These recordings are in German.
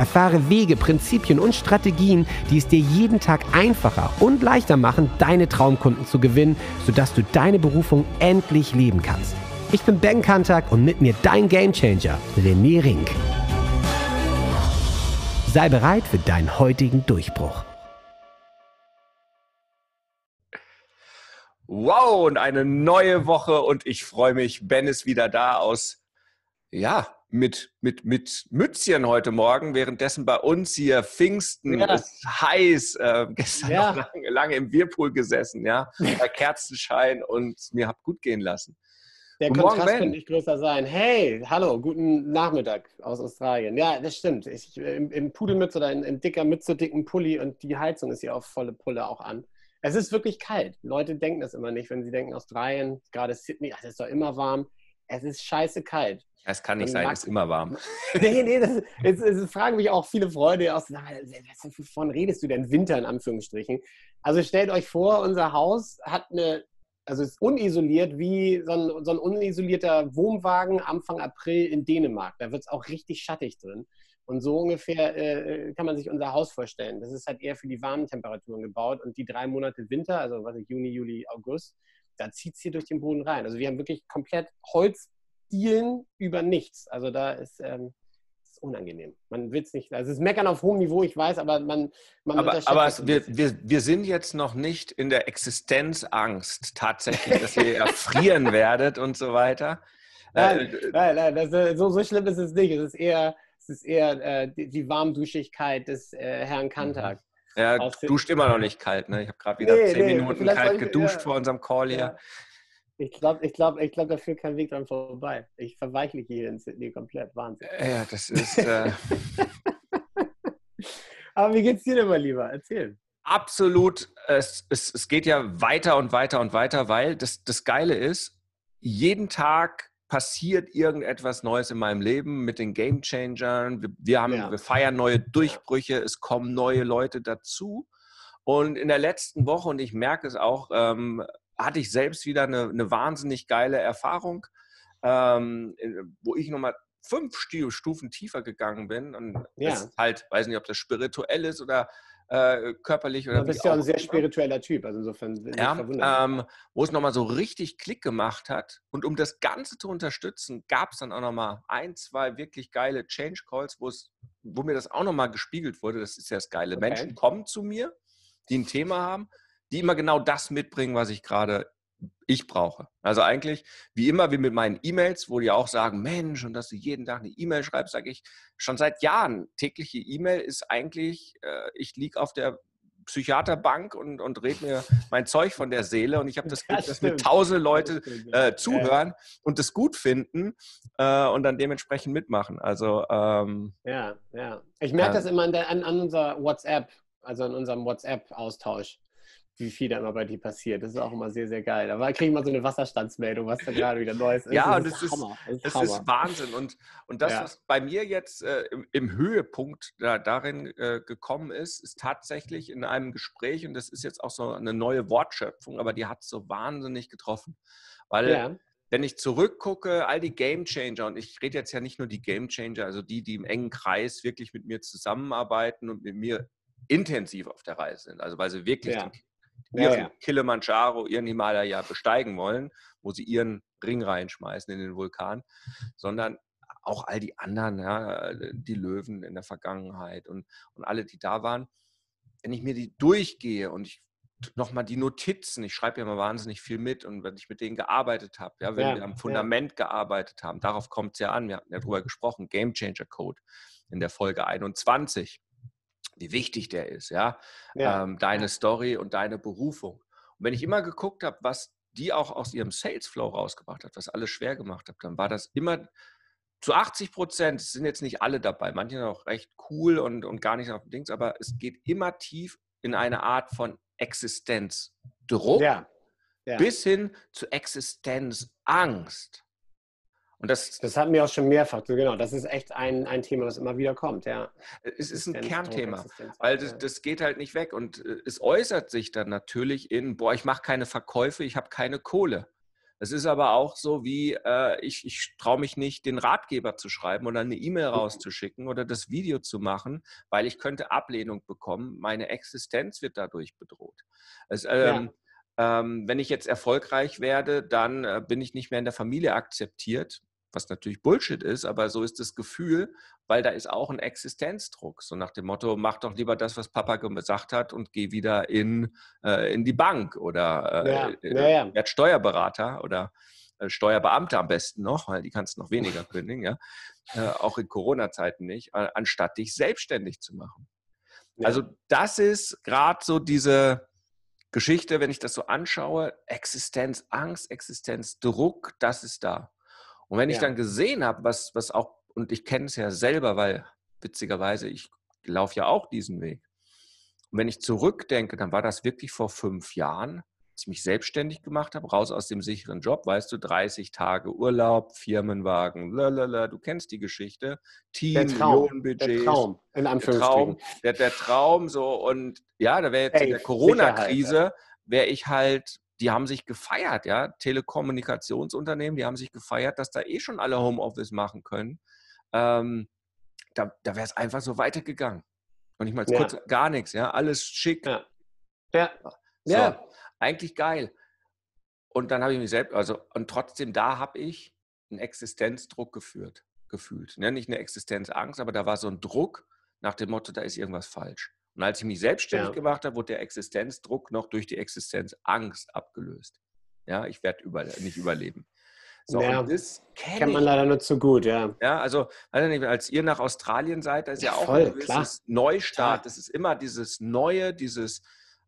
Erfahre Wege, Prinzipien und Strategien, die es dir jeden Tag einfacher und leichter machen, deine Traumkunden zu gewinnen, sodass du deine Berufung endlich leben kannst. Ich bin Ben Kantak und mit mir dein Gamechanger, René Rink. Sei bereit für deinen heutigen Durchbruch. Wow, und eine neue Woche und ich freue mich. Ben ist wieder da aus, ja, mit, mit, mit Mützchen heute Morgen, währenddessen bei uns hier Pfingsten ja. ist heiß, äh, gestern ja. noch lange, lange, im Bierpool gesessen, ja, bei Kerzenschein und mir habt gut gehen lassen. Der guten Kontrast Morgen, könnte nicht größer sein. Hey, hallo, guten Nachmittag aus Australien. Ja, das stimmt. Ich, im, Im Pudelmütze oder in, in dicker Mütze, dicken Pulli und die Heizung ist hier auf volle Pulle auch an. Es ist wirklich kalt. Leute denken das immer nicht, wenn sie denken, Australien, gerade Sydney, ach, es ist doch immer warm. Es ist scheiße kalt. Es kann nicht sein, es ist immer warm. nee, nee, das, es, es, fragen mich auch viele Freunde aus, wovon redest du denn Winter in Anführungsstrichen? Also stellt euch vor, unser Haus hat eine also ist unisoliert wie so ein, so ein unisolierter Wohnwagen Anfang April in Dänemark. Da wird es auch richtig schattig drin. Und so ungefähr äh, kann man sich unser Haus vorstellen. Das ist halt eher für die warmen Temperaturen gebaut. Und die drei Monate Winter, also was ich, Juni, Juli, August, da zieht es hier durch den Boden rein. Also wir haben wirklich komplett Holzdielen über nichts. Also da ist, ähm, unangenehm. Man will es nicht. Also es ist Meckern auf hohem Niveau, ich weiß, aber man, man Aber, aber es, wir, wir, wir sind jetzt noch nicht in der Existenzangst tatsächlich, dass ihr erfrieren werdet und so weiter. Nein, äh, nein, nein das, so, so schlimm ist es nicht. Es ist eher, es ist eher äh, die, die, Warmduschigkeit des äh, Herrn Kantak. Ja, duscht immer noch nicht kalt. Ne? Ich habe gerade wieder nee, zehn nee, Minuten kalt geduscht ja, vor unserem Call hier. Ja. Ich glaube, ich glaub, ich glaub, da führt kein Weg dran vorbei. Ich verweichliche hier in Sydney komplett. Wahnsinn. Ja, das ist. Äh... Aber wie geht's dir denn mal lieber? Erzähl. Absolut. Es, es, es geht ja weiter und weiter und weiter, weil das, das Geile ist, jeden Tag passiert irgendetwas Neues in meinem Leben mit den Game Changern. Wir, wir haben, ja. wir feiern neue Durchbrüche, es kommen neue Leute dazu. Und in der letzten Woche, und ich merke es auch, ähm, hatte ich selbst wieder eine, eine wahnsinnig geile Erfahrung, ähm, wo ich nochmal fünf Stufen tiefer gegangen bin. Und ja. das halt, weiß nicht, ob das spirituell ist oder äh, körperlich oder. Du bist ja ein sehr spiritueller Typ, also insofern. Ja, ähm, wo es nochmal so richtig Klick gemacht hat. Und um das Ganze zu unterstützen, gab es dann auch nochmal ein, zwei wirklich geile Change Calls, wo mir das auch nochmal gespiegelt wurde. Das ist ja das Geile. Okay. Menschen kommen zu mir, die ein Thema haben die immer genau das mitbringen, was ich gerade ich brauche. Also eigentlich, wie immer, wie mit meinen E-Mails, wo die auch sagen, Mensch, und dass du jeden Tag eine E-Mail schreibst, sage ich schon seit Jahren. Tägliche E-Mail ist eigentlich, äh, ich liege auf der Psychiaterbank und, und rede mir mein Zeug von der Seele und ich habe das Glück, dass mir tausende Leute äh, zuhören und das gut finden äh, und dann dementsprechend mitmachen. Also ähm, ja, ja. Ich merke das immer an, der, an, an unserer WhatsApp, also an unserem WhatsApp-Austausch wie viel da immer bei dir passiert. Das ist auch immer sehr, sehr geil. Da kriege ich mal so eine Wasserstandsmeldung, was da gerade wieder Neues ist. Ja, das und es ist, Hammer. Das, ist, ist, Wahnsinn. Und, und das, ja. was bei mir jetzt äh, im, im, Höhepunkt da, darin äh, gekommen ist, ist tatsächlich in einem Gespräch, und das ist jetzt auch so eine neue Wortschöpfung, aber die hat es so wahnsinnig getroffen. Weil ja. wenn ich zurückgucke, all die Game Changer, und ich rede jetzt ja nicht nur die Game Changer, also die, die im engen Kreis wirklich mit mir zusammenarbeiten und mit mir intensiv auf der Reise sind, also weil sie wirklich ja. den ihren ja, ja. Kilimanjaro, ihren Himalaya besteigen wollen, wo sie ihren Ring reinschmeißen in den Vulkan, sondern auch all die anderen, ja, die Löwen in der Vergangenheit und, und alle, die da waren. Wenn ich mir die durchgehe und ich nochmal die Notizen, ich schreibe ja mal wahnsinnig viel mit und wenn ich mit denen gearbeitet habe, ja, wenn ja, wir am Fundament ja. gearbeitet haben, darauf kommt es ja an, wir hatten ja drüber gesprochen, Game Changer Code in der Folge 21 wie wichtig der ist, ja, ja. Ähm, deine Story und deine Berufung. Und wenn ich immer geguckt habe, was die auch aus ihrem Sales Flow rausgebracht hat, was alles schwer gemacht hat, dann war das immer zu 80 Prozent, es sind jetzt nicht alle dabei, manche sind auch recht cool und, und gar nicht auf dem Dings, aber es geht immer tief in eine Art von Existenzdruck ja. Ja. bis hin zu Existenzangst. Und das, das hatten wir auch schon mehrfach, genau. Das ist echt ein, ein Thema, was immer wieder kommt, ja. Es ist ein Kernthema, weil das, das, geht halt nicht weg. Und äh, es äußert sich dann natürlich in, boah, ich mache keine Verkäufe, ich habe keine Kohle. Es ist aber auch so, wie äh, ich, ich traue mich nicht, den Ratgeber zu schreiben oder eine E-Mail mhm. rauszuschicken oder das Video zu machen, weil ich könnte Ablehnung bekommen. Meine Existenz wird dadurch bedroht. Es, ähm, ja. ähm, wenn ich jetzt erfolgreich werde, dann äh, bin ich nicht mehr in der Familie akzeptiert was natürlich Bullshit ist, aber so ist das Gefühl, weil da ist auch ein Existenzdruck. So nach dem Motto, mach doch lieber das, was Papa gesagt hat und geh wieder in, äh, in die Bank oder äh, ja, äh, ja, ja. werd Steuerberater oder äh, Steuerbeamter am besten noch, weil die kannst noch weniger kündigen, ja. Äh, auch in Corona-Zeiten nicht, anstatt dich selbstständig zu machen. Also das ist gerade so diese Geschichte, wenn ich das so anschaue, Existenzangst, Existenzdruck, das ist da. Und wenn ich dann gesehen habe, was, was auch, und ich kenne es ja selber, weil witzigerweise, ich laufe ja auch diesen Weg. Und wenn ich zurückdenke, dann war das wirklich vor fünf Jahren, als ich mich selbstständig gemacht habe, raus aus dem sicheren Job, weißt du, 30 Tage Urlaub, Firmenwagen, lalala, du kennst die Geschichte, Team, der Traum, der Traum, in Anführungsstrichen. Der Traum, der, der Traum so und ja, da wäre jetzt Ey, in der Corona-Krise, wäre ich halt die haben sich gefeiert, ja, Telekommunikationsunternehmen, die haben sich gefeiert, dass da eh schon alle Homeoffice machen können. Ähm, da da wäre es einfach so weitergegangen. Und ich mal ja. kurz gar nichts, ja, alles schick. Ja. Ja. So, ja. Eigentlich geil. Und dann habe ich mich selbst, also, und trotzdem da habe ich einen Existenzdruck geführt, gefühlt. Ja, nicht eine Existenzangst, aber da war so ein Druck nach dem Motto, da ist irgendwas falsch. Und als ich mich selbstständig ja. gemacht habe, wurde der Existenzdruck noch durch die Existenzangst abgelöst. Ja, ich werde über, nicht überleben. So, ja, das kennt man leider nur zu gut, ja. Ja, also, als ihr nach Australien seid, da ist ja, ja auch voll, ein gewisses Neustart. Das ist immer dieses Neue, dieses,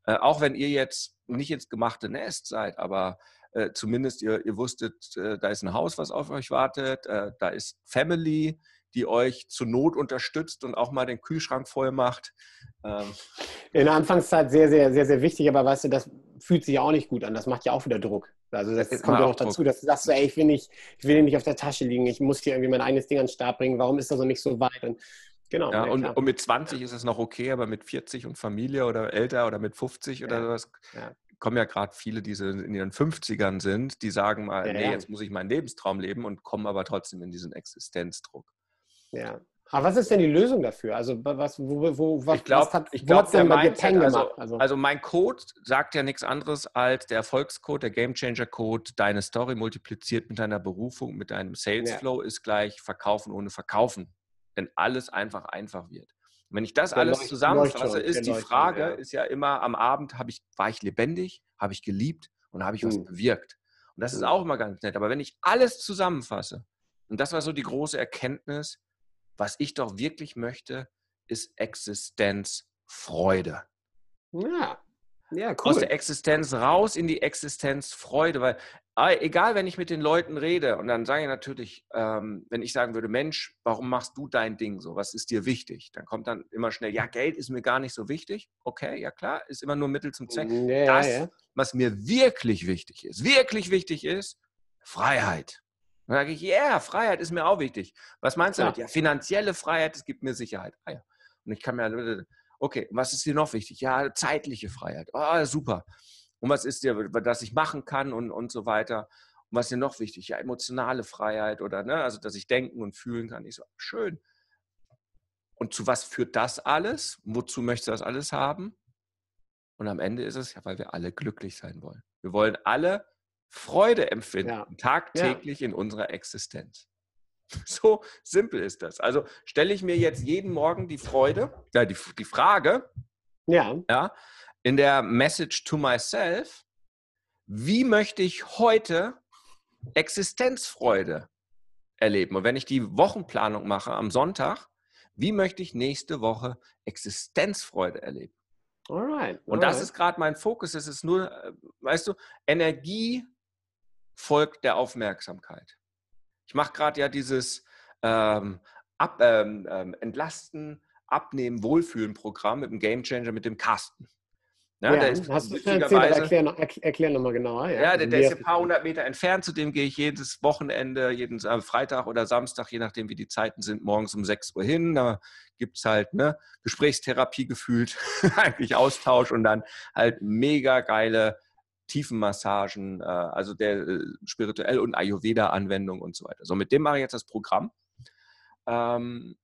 äh, auch wenn ihr jetzt nicht ins gemachte Nest seid, aber äh, zumindest ihr, ihr wusstet, äh, da ist ein Haus, was auf euch wartet, äh, da ist Family, die euch zur Not unterstützt und auch mal den Kühlschrank voll macht. Ähm. In der Anfangszeit sehr, sehr, sehr, sehr wichtig, aber weißt du, das fühlt sich ja auch nicht gut an. Das macht ja auch wieder Druck. Also das, das kommt ja noch dazu, dass du sagst, ey, ich will, nicht, ich will nicht auf der Tasche liegen, ich muss hier irgendwie mein eigenes Ding an den Start bringen, warum ist das so nicht so weit? Und, genau. Ja, und, und, mit 20 ist es noch okay, aber mit 40 und Familie oder älter oder mit 50 ja. oder sowas, ja. kommen ja gerade viele, die in ihren 50ern sind, die sagen mal, nee, jetzt muss ich meinen Lebenstraum leben und kommen aber trotzdem in diesen Existenzdruck. Ja. Aber was ist denn die Lösung dafür? Also was, wo, wo, was, ich glaub, was hat ich glaub, denn bei dir Peng also, gemacht? Also, also, mein Code sagt ja nichts anderes als der Erfolgscode, der Gamechanger Code, deine Story multipliziert mit deiner Berufung, mit deinem Sales ja. Ist gleich Verkaufen ohne Verkaufen. Denn alles einfach einfach wird. Und wenn ich das der alles Leucht, zusammenfasse, ist die Frage, ja. ist ja immer am Abend, ich, war ich lebendig, habe ich geliebt und habe ich was hm. bewirkt? Und das ist hm. auch immer ganz nett. Aber wenn ich alles zusammenfasse, und das war so die große Erkenntnis, was ich doch wirklich möchte, ist Existenzfreude. Ja, ja, cool. Aus der Existenz raus in die Existenzfreude, weil ah, egal, wenn ich mit den Leuten rede und dann sage ich natürlich, ähm, wenn ich sagen würde, Mensch, warum machst du dein Ding so? Was ist dir wichtig? Dann kommt dann immer schnell, ja, Geld ist mir gar nicht so wichtig. Okay, ja klar, ist immer nur Mittel zum Zweck. Ja, das, ja. was mir wirklich wichtig ist, wirklich wichtig ist, Freiheit. Dann sage ich, ja, yeah, Freiheit ist mir auch wichtig. Was meinst du ja. damit? Ja, finanzielle Freiheit, das gibt mir Sicherheit. Ah, ja. Und ich kann mir, okay, was ist dir noch wichtig? Ja, zeitliche Freiheit. Oh, super. Und was ist dir, was ich machen kann und, und so weiter. Und was ist dir noch wichtig? Ja, emotionale Freiheit oder, ne, also, dass ich denken und fühlen kann. Ich so, schön. Und zu was führt das alles? Wozu möchtest du das alles haben? Und am Ende ist es ja, weil wir alle glücklich sein wollen. Wir wollen alle Freude empfinden, ja. tagtäglich ja. in unserer Existenz. So simpel ist das. Also stelle ich mir jetzt jeden Morgen die Freude, ja, die, die Frage, ja. ja, in der Message to myself, wie möchte ich heute Existenzfreude erleben? Und wenn ich die Wochenplanung mache am Sonntag, wie möchte ich nächste Woche Existenzfreude erleben? Alright, alright. Und das ist gerade mein Fokus. Es ist nur, äh, weißt du, Energie folgt der Aufmerksamkeit. Ich mache gerade ja dieses ähm, ab, ähm, ähm Entlasten, Abnehmen, Wohlfühlen-Programm mit dem Gamechanger mit dem Carsten. Ja, ja, der ist hast du erklär, erklär nochmal genauer. Ja, ja der, der ist ein paar hundert Meter entfernt, zu dem gehe ich jedes Wochenende, jeden Freitag oder Samstag, je nachdem wie die Zeiten sind, morgens um 6 Uhr hin. Da gibt es halt ne, Gesprächstherapie gefühlt, eigentlich Austausch und dann halt mega geile Tiefenmassagen, äh, also der äh, spirituell und Ayurveda-Anwendung und so weiter. So, mit dem mache ich jetzt das Programm. Ähm,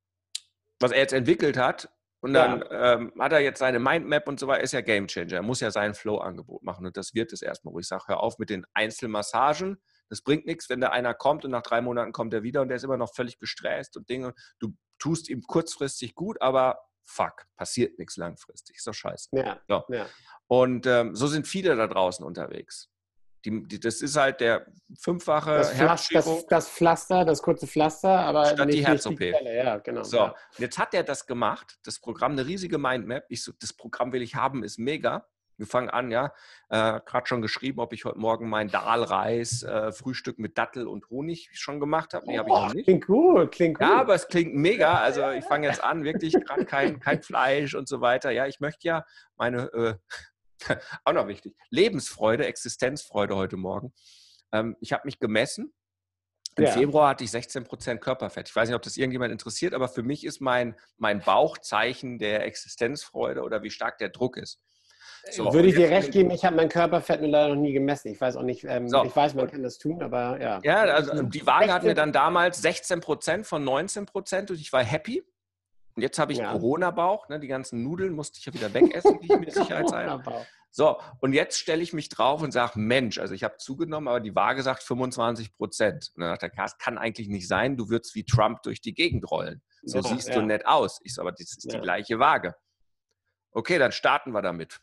was er jetzt entwickelt hat, und dann ja. ähm, hat er jetzt seine Mindmap und so weiter, ist ja Gamechanger. Er muss ja sein Flow-Angebot machen. Und das wird es erstmal, wo ich sage, hör auf mit den Einzelmassagen. Das bringt nichts, wenn da einer kommt und nach drei Monaten kommt er wieder und der ist immer noch völlig gestresst und Dinge. Du tust ihm kurzfristig gut, aber fuck, passiert nichts langfristig. Ist doch scheiße. Ja. So. ja. Und ähm, so sind viele da draußen unterwegs. Die, die, das ist halt der fünffache das, Pflaster, das, das, Pflaster, das kurze Pflaster, aber statt nicht, die Herz-OP. Ja, genau. So, ja. jetzt hat er das gemacht, das Programm, eine riesige Mindmap. Ich so, das Programm will ich haben, ist mega. Wir fangen an, ja. Äh, Gerade schon geschrieben, ob ich heute Morgen mein Dahlreis, äh, Frühstück mit Dattel und Honig schon gemacht habe. Nee, habe ich noch nicht. Klingt gut, klingt gut. Ja, aber es klingt mega. Also ich fange jetzt an, wirklich gerade kein, kein Fleisch und so weiter. Ja, ich möchte ja meine äh, auch noch wichtig, Lebensfreude, Existenzfreude heute Morgen. Ähm, ich habe mich gemessen. Im ja. Februar hatte ich 16% Körperfett. Ich weiß nicht, ob das irgendjemand interessiert, aber für mich ist mein, mein Bauchzeichen der Existenzfreude oder wie stark der Druck ist. So, Würde ich dir recht geben, ich habe mein Körperfett nur leider noch nie gemessen. Ich weiß auch nicht, ähm, so. ich weiß, man kann das tun, aber ja. Ja, also die Waage hat mir dann damals 16% von 19% und ich war happy. Und jetzt habe ich ja. Corona-Bauch, ne? die ganzen Nudeln musste ich ja wieder wegessen, die ich mir sicherheitshalber. So, und jetzt stelle ich mich drauf und sage, Mensch, also ich habe zugenommen, aber die Waage sagt 25 Prozent. Und dann sagt der Cast, kann eigentlich nicht sein, du würdest wie Trump durch die Gegend rollen. So ja, siehst ja. du nett aus. Ich so, aber das ist ja. die gleiche Waage. Okay, dann starten wir damit.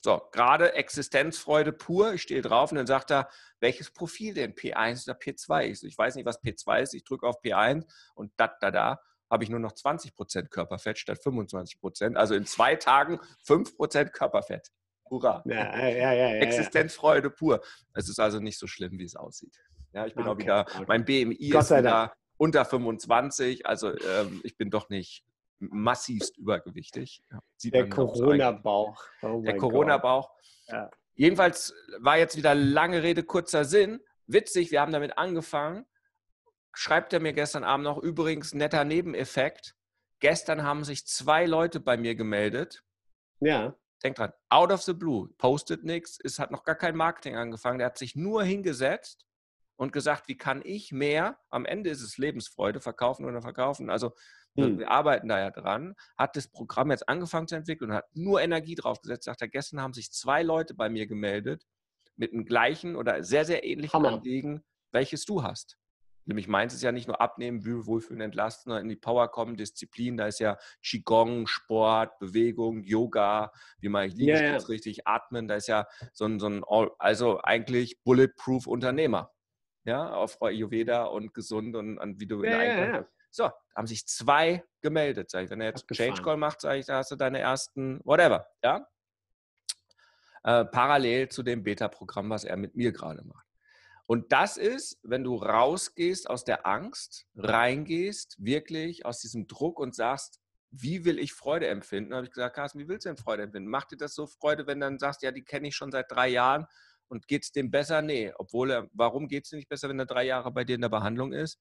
So, gerade Existenzfreude pur. Ich stehe drauf und dann sagt er, welches Profil denn? P1 oder P2? Ich, so, ich weiß nicht, was P2 ist. Ich drücke auf P1 und da, da, da habe ich nur noch 20% Körperfett statt 25% Also in zwei Tagen 5% Körperfett. Hurra. Ja, ja, ja, Existenzfreude pur. Es ist also nicht so schlimm, wie es aussieht. Ja, ich bin okay, auch wieder, mein BMI ist wieder unter 25, also ähm, ich bin doch nicht massivst übergewichtig. der Corona-Bauch. Oh der Corona-Bauch. Ja. Jedenfalls war jetzt wieder lange Rede, kurzer Sinn. Witzig, wir haben damit angefangen schreibt er mir gestern Abend noch, übrigens netter Nebeneffekt. Gestern haben sich zwei Leute bei mir gemeldet. Ja. Denkt dran, out of the blue, postet nichts, es hat noch gar kein Marketing angefangen. Der hat sich nur hingesetzt und gesagt, wie kann ich mehr, am Ende ist es Lebensfreude, verkaufen oder verkaufen. Also hm. wir arbeiten da ja dran, hat das Programm jetzt angefangen zu entwickeln und hat nur Energie draufgesetzt. Sagt er, gestern haben sich zwei Leute bei mir gemeldet mit dem gleichen oder sehr, sehr ähnlichen Hammer. Anliegen, welches du hast. Nämlich meins ist ja nicht nur abnehmen, wohlfühlen, entlasten, sondern in die Power kommen, Disziplin. Da ist ja Qigong, Sport, Bewegung, Yoga, wie mache ich Liegestütz ja. richtig, atmen. Da ist ja so ein, so ein also eigentlich Bulletproof Unternehmer. Ja, auf Ayurveda und gesund und, und wie du ja, in ja, ja. So, haben sich zwei gemeldet. Sag ich, wenn er jetzt Change Call macht, sage ich, da hast du deine ersten, whatever. Ja, äh, parallel zu dem Beta-Programm, was er mit mir gerade macht. Und das ist, wenn du rausgehst aus der Angst, reingehst, wirklich aus diesem Druck und sagst, wie will ich Freude empfinden? Da habe ich gesagt, Carsten, wie willst du denn Freude empfinden? Macht dir das so Freude, wenn du dann sagst, ja, die kenne ich schon seit drei Jahren und geht es dem besser? Nee. Obwohl, er, warum geht es dir nicht besser, wenn er drei Jahre bei dir in der Behandlung ist?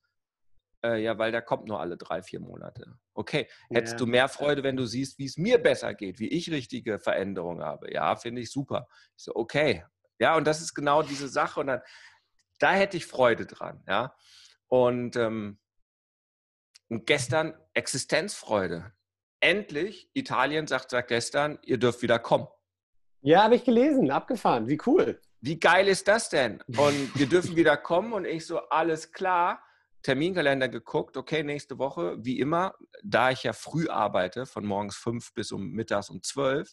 Äh, ja, weil der kommt nur alle drei, vier Monate. Okay, hättest ja. du mehr Freude, wenn du siehst, wie es mir besser geht, wie ich richtige Veränderungen habe? Ja, finde ich super. Ich so, okay. Ja, und das ist genau diese Sache. Und dann da hätte ich Freude dran, ja. Und, ähm, gestern Existenzfreude. Endlich, Italien sagt seit gestern, ihr dürft wieder kommen. Ja, habe ich gelesen, abgefahren, wie cool. Wie geil ist das denn? Und wir dürfen wieder kommen und ich so, alles klar. Terminkalender geguckt, okay, nächste Woche, wie immer, da ich ja früh arbeite, von morgens fünf bis um mittags um zwölf,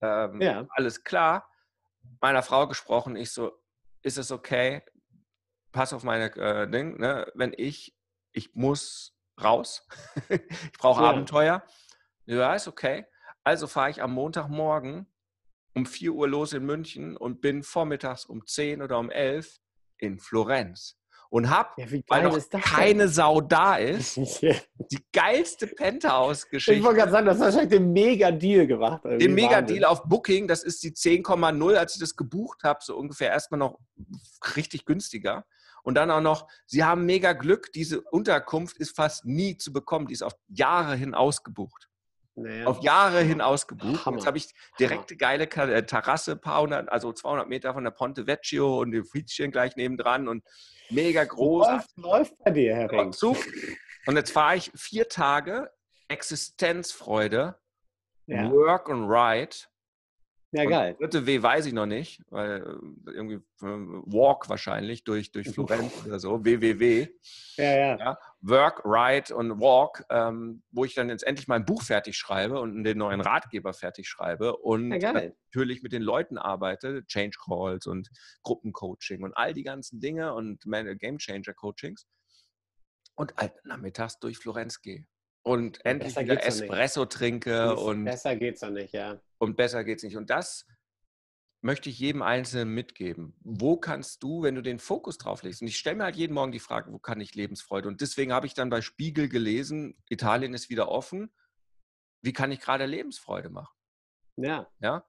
ähm, ja. alles klar. Meiner Frau gesprochen, ich so, ist es okay, pass auf meine äh, Ding, ne? wenn ich, ich muss raus, ich brauche ja. Abenteuer. Ja, ist okay. Also fahre ich am Montagmorgen um 4 Uhr los in München und bin vormittags um 10 oder um 11 in Florenz. Und habe, ja, weil noch keine Sau da ist, die geilste Penthouse-Geschichte. Ich wollte gerade sagen, das hast wahrscheinlich den Mega-Deal gemacht. Den Mega-Deal auf Booking, das ist die 10,0, als ich das gebucht habe, so ungefähr erstmal noch richtig günstiger. Und dann auch noch, sie haben mega Glück, diese Unterkunft ist fast nie zu bekommen, die ist auf Jahre hin ausgebucht. Naja. Auf Jahre hin ausgebucht. Hammer. Jetzt habe ich direkte geile äh, Terrasse, paar hundert, also 200 Meter von der Ponte Vecchio und die Friedchen gleich nebendran und mega groß. Läuft, läuft bei dir, Herr Ring. Und jetzt fahre ich vier Tage Existenzfreude, ja. Work and Ride ja, geil. dritte W weiß ich noch nicht, weil äh, irgendwie äh, Walk wahrscheinlich durch, durch Florenz oder so, WWW. Ja, ja, ja. Work, Write und Walk, ähm, wo ich dann jetzt endlich mein Buch fertig schreibe und den neuen Ratgeber fertig schreibe und ja, natürlich mit den Leuten arbeite, Change Calls und Gruppencoaching und all die ganzen Dinge und Game Changer Coachings und halt nachmittags durch Florenz gehe und endlich besser wieder Espresso trinke. Und, besser geht's doch nicht, ja. Und besser geht's nicht. Und das möchte ich jedem Einzelnen mitgeben. Wo kannst du, wenn du den Fokus drauf legst, und ich stelle mir halt jeden Morgen die Frage, wo kann ich Lebensfreude? Und deswegen habe ich dann bei Spiegel gelesen, Italien ist wieder offen. Wie kann ich gerade Lebensfreude machen? Ja. Ja.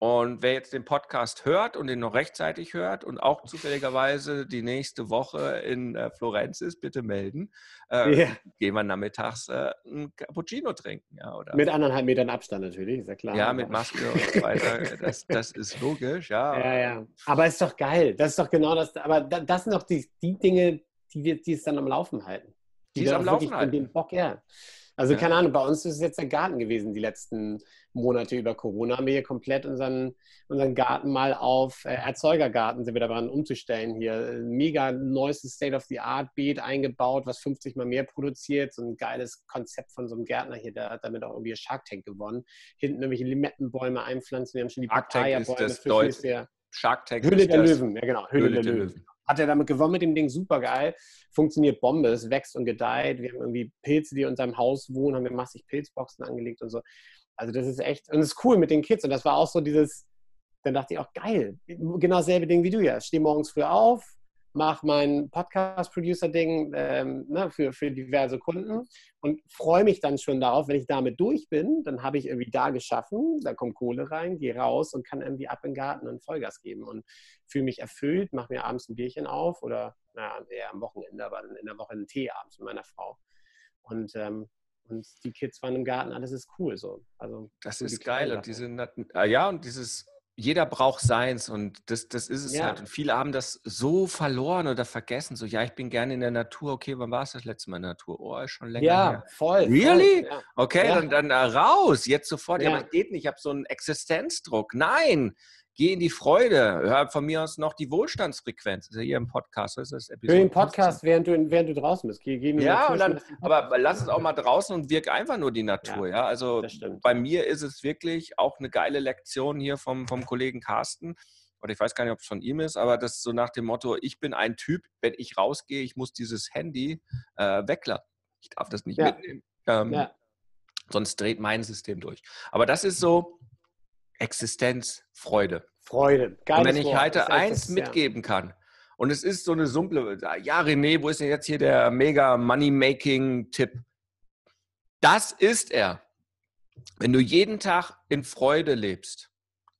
Und wer jetzt den Podcast hört und den noch rechtzeitig hört und auch zufälligerweise die nächste Woche in äh, Florenz ist, bitte melden. Äh, yeah. Gehen wir nachmittags äh, ein Cappuccino trinken. Ja, oder? Mit anderthalb Metern Abstand natürlich, ist ja klar. Ja, mit Maske und so weiter. Das, das ist logisch, ja. Ja, ja. Aber ist doch geil. Das ist doch genau das. Aber das sind doch die, die Dinge, die, wir, die es dann am Laufen halten. Die, die es am Laufen halten. Den Bock, ja. Also ja. keine Ahnung, bei uns ist es jetzt der Garten gewesen die letzten Monate über Corona. Haben wir hier komplett unseren, unseren Garten mal auf äh, Erzeugergarten sind wir daran umzustellen. Hier mega neuestes State-of-the-Art-Beet eingebaut, was 50 mal mehr produziert. So ein geiles Konzept von so einem Gärtner hier, der hat damit auch irgendwie Shark Tank gewonnen. Hinten irgendwelche Limettenbäume einpflanzen. Wir haben schon die Papaya-Bäume. Shark Tank Höhle der Löwen, ja genau. Höhle, Höhle der, der Löwen. Löwen hat er damit gewonnen mit dem Ding, super geil. Funktioniert Bombe, es wächst und gedeiht. Wir haben irgendwie Pilze, die in unserem Haus wohnen, haben wir massig Pilzboxen angelegt und so. Also das ist echt, und es ist cool mit den Kids. Und das war auch so dieses, dann dachte ich auch, geil, genau dasselbe Ding wie du ja. Ich stehe morgens früh auf, mache mein Podcast-Producer-Ding ähm, ne, für, für diverse Kunden und freue mich dann schon darauf, wenn ich damit durch bin, dann habe ich irgendwie da geschaffen, da kommt Kohle rein, gehe raus und kann irgendwie ab in den Garten und Vollgas geben und fühle mich erfüllt, mache mir abends ein Bierchen auf oder naja, eher am Wochenende, aber in der Woche einen Tee abends mit meiner Frau. Und ähm, und die Kids waren im Garten, alles ist cool so. Also das ist geil und diese ah ja und dieses jeder braucht seins und das, das ist es ja. halt. Und viele haben das so verloren oder vergessen. So, ja, ich bin gerne in der Natur. Okay, wann war es das letzte Mal in der Natur? Oh, ist schon länger ja, her. voll. Really? Voll, ja. Okay, ja. dann, dann raus, jetzt sofort. Ja, aber es geht nicht. Ich habe so einen Existenzdruck. Nein, Geh in die Freude. Hör von mir aus noch die Wohlstandsfrequenz. Das ist ja hier im Podcast. Das ist Episode Für den Podcast, während du, während du draußen bist. Geh, geh ja, dann, aber lass es auch mal draußen und wirk einfach nur die Natur. Ja, ja? Also bei mir ist es wirklich auch eine geile Lektion hier vom, vom Kollegen Carsten oder ich weiß gar nicht, ob es von ihm ist, aber das ist so nach dem Motto, ich bin ein Typ, wenn ich rausgehe, ich muss dieses Handy äh, weglassen. Ich darf das nicht ja. mitnehmen. Ähm, ja. Sonst dreht mein System durch. Aber das ist so, Existenz, Freude. Freude. Geiles und wenn ich heute eins das, mitgeben ja. kann, und es ist so eine simple, ja René, wo ist denn jetzt hier der mega Money-Making-Tipp? Das ist er. Wenn du jeden Tag in Freude lebst,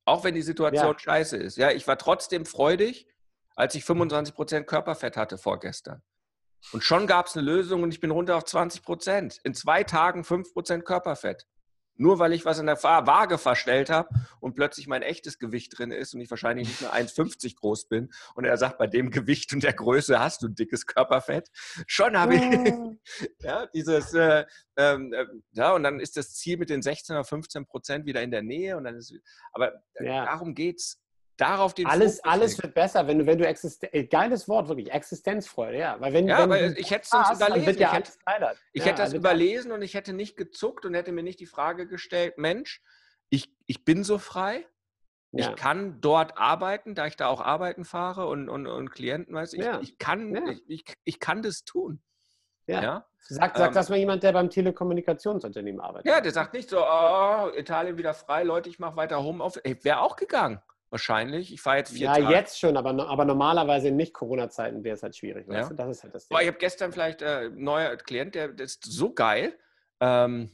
auch wenn die Situation ja. scheiße ist. Ja, ich war trotzdem freudig, als ich 25% Körperfett hatte vorgestern. Und schon gab es eine Lösung und ich bin runter auf 20%. In zwei Tagen 5% Körperfett. Nur weil ich was in der Waage verstellt habe und plötzlich mein echtes Gewicht drin ist und ich wahrscheinlich nicht mehr 1,50 groß bin und er sagt, bei dem Gewicht und der Größe hast du ein dickes Körperfett. Schon habe ich ja, dieses, äh, ähm, äh, ja, und dann ist das Ziel mit den 16 oder 15 Prozent wieder in der Nähe und dann ist, aber ja. darum geht's darauf den alles, Fokus alles wird besser, wenn du, wenn du Existen äh, geiles Wort, wirklich, Existenzfreude, ja. Weil wenn, ja, wenn aber ich hätte es sonst überlesen. Ich, hätte, ich ja, hätte das überlesen und ich hätte nicht gezuckt und hätte mir nicht die Frage gestellt, Mensch, ich, ich bin so frei, ja. ich kann dort arbeiten, da ich da auch arbeiten fahre und, und, und Klienten, weiß ich, ja. ich, kann, ich, ich, ich kann das tun. Ja. ja? Sagt, sagt ähm, das mal jemand, der beim Telekommunikationsunternehmen arbeitet. Ja, der sagt nicht so, oh, Italien wieder frei, Leute, ich mache weiter Homeoffice. Wäre auch gegangen. Wahrscheinlich. Ich fahre jetzt vier ja, Tage. Ja, jetzt schon, aber, aber normalerweise in Nicht-Corona-Zeiten wäre es halt schwierig. Ja. Weißt du? Das ist halt das Ding. Aber ich habe gestern vielleicht äh, neuer Klient, der, der, ist so geil. Ähm,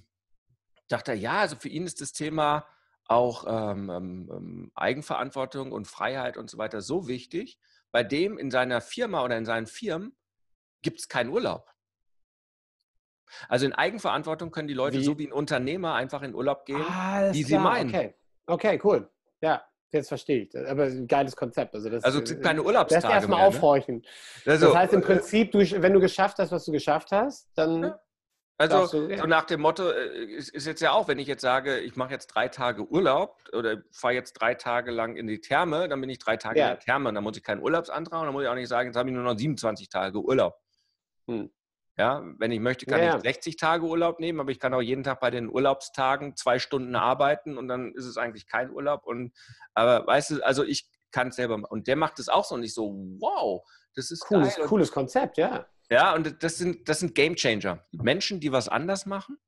dachte er, ja, also für ihn ist das Thema auch ähm, ähm, ähm, Eigenverantwortung und Freiheit und so weiter so wichtig. Bei dem in seiner Firma oder in seinen Firmen gibt es keinen Urlaub. Also in Eigenverantwortung können die Leute wie? so wie ein Unternehmer einfach in Urlaub gehen, ah, wie sie meinen. Okay. okay, cool. Ja, jetzt verstehe ich. Aber ein geiles Konzept. Also, das, also es gibt keine Urlaubstage Das erstmal ne? aufhorchen. Also, das heißt im äh, Prinzip, du, wenn du geschafft hast, was du geschafft hast, dann... Ja. Also du, ja. so nach dem Motto äh, ist, ist, jetzt ja auch, wenn ich jetzt sage, ich mache jetzt drei Tage Urlaub oder fahre jetzt drei Tage lang in die Therme, dann bin ich drei Tage ja. in der Therme und dann muss ich keinen Urlaubsantrag und dann muss ich auch nicht sagen, jetzt habe ich nur noch 27 Tage Urlaub. Hm. Ja, wenn ich möchte, kann ja. ich 60 Tage Urlaub nehmen, aber ich kann auch jeden Tag bei den Urlaubstagen zwei Stunden arbeiten und dann ist es eigentlich kein Urlaub. Und aber weißt du, also ich kann es selber machen. Und der macht es auch so und ich so, wow, das ist cooles, cooles Konzept, ja. Ja, und das sind, das sind Game Changer. Menschen, die was anders machen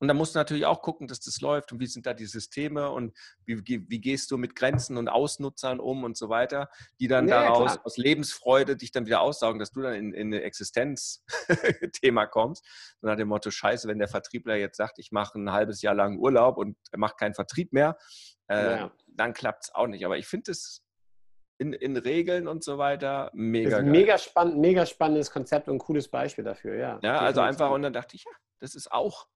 und da musst du natürlich auch gucken, dass das läuft und wie sind da die Systeme und wie, wie gehst du mit Grenzen und Ausnutzern um und so weiter, die dann ja, daraus klar. aus Lebensfreude dich dann wieder aussaugen, dass du dann in, in ein Existenzthema kommst. So nach dem Motto, scheiße, wenn der Vertriebler jetzt sagt, ich mache ein halbes Jahr lang Urlaub und er macht keinen Vertrieb mehr, äh, ja. dann klappt es auch nicht. Aber ich finde es in, in, Regeln und so weiter. Mega Mega, spannend, mega spannendes Konzept und ein cooles Beispiel dafür, ja. Ja, also einfach, und dann dachte ich, ja, das ist auch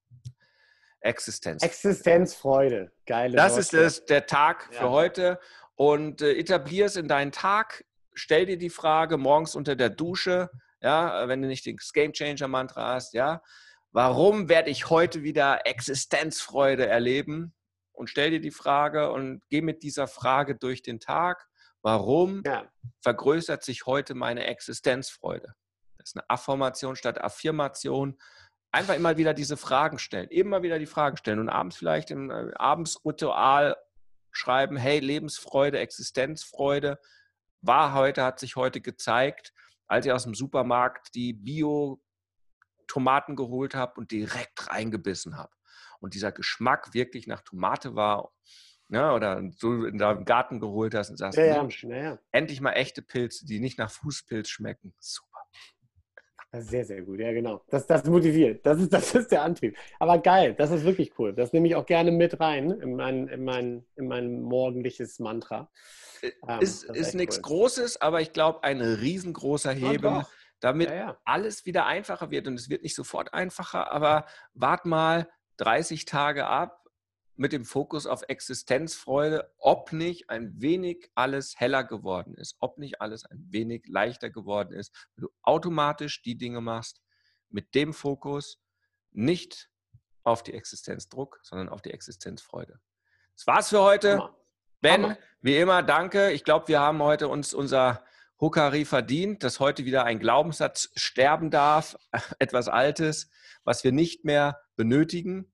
Existenz. Existenzfreude. Geile Das Worte. ist es, der Tag ja. für heute. Und äh, etablier es in deinen Tag. Stell dir die Frage morgens unter der Dusche, ja, wenn du nicht das Game Changer Mantra hast, ja, warum werde ich heute wieder Existenzfreude erleben? Und stell dir die Frage und geh mit dieser Frage durch den Tag. Warum ja. vergrößert sich heute meine Existenzfreude? Das ist eine Affirmation statt Affirmation einfach immer wieder diese Fragen stellen, immer wieder die Fragen stellen und abends vielleicht im äh, Abendsritual schreiben, hey, Lebensfreude, Existenzfreude war heute, hat sich heute gezeigt, als ich aus dem Supermarkt die Bio-Tomaten geholt habe und direkt reingebissen habe. Und dieser Geschmack wirklich nach Tomate war, ne, oder du in deinem Garten geholt hast und sagst, ja, ja, ja. endlich mal echte Pilze, die nicht nach Fußpilz schmecken. Super. Sehr, sehr gut, ja, genau. Das, das motiviert. Das ist, das ist der Antrieb. Aber geil, das ist wirklich cool. Das nehme ich auch gerne mit rein in mein, in mein, in mein morgendliches Mantra. Äh, ähm, ist ist nichts cool. Großes, aber ich glaube, ein riesengroßer Hebel, ja, damit ja, ja. alles wieder einfacher wird. Und es wird nicht sofort einfacher, aber wart mal 30 Tage ab, mit dem Fokus auf Existenzfreude, ob nicht ein wenig alles heller geworden ist, ob nicht alles ein wenig leichter geworden ist, wenn du automatisch die Dinge machst mit dem Fokus, nicht auf die Existenzdruck, sondern auf die Existenzfreude. Das war's für heute. Ben, wie immer, danke. Ich glaube, wir haben heute uns unser Hukari verdient, dass heute wieder ein Glaubenssatz sterben darf, etwas Altes, was wir nicht mehr benötigen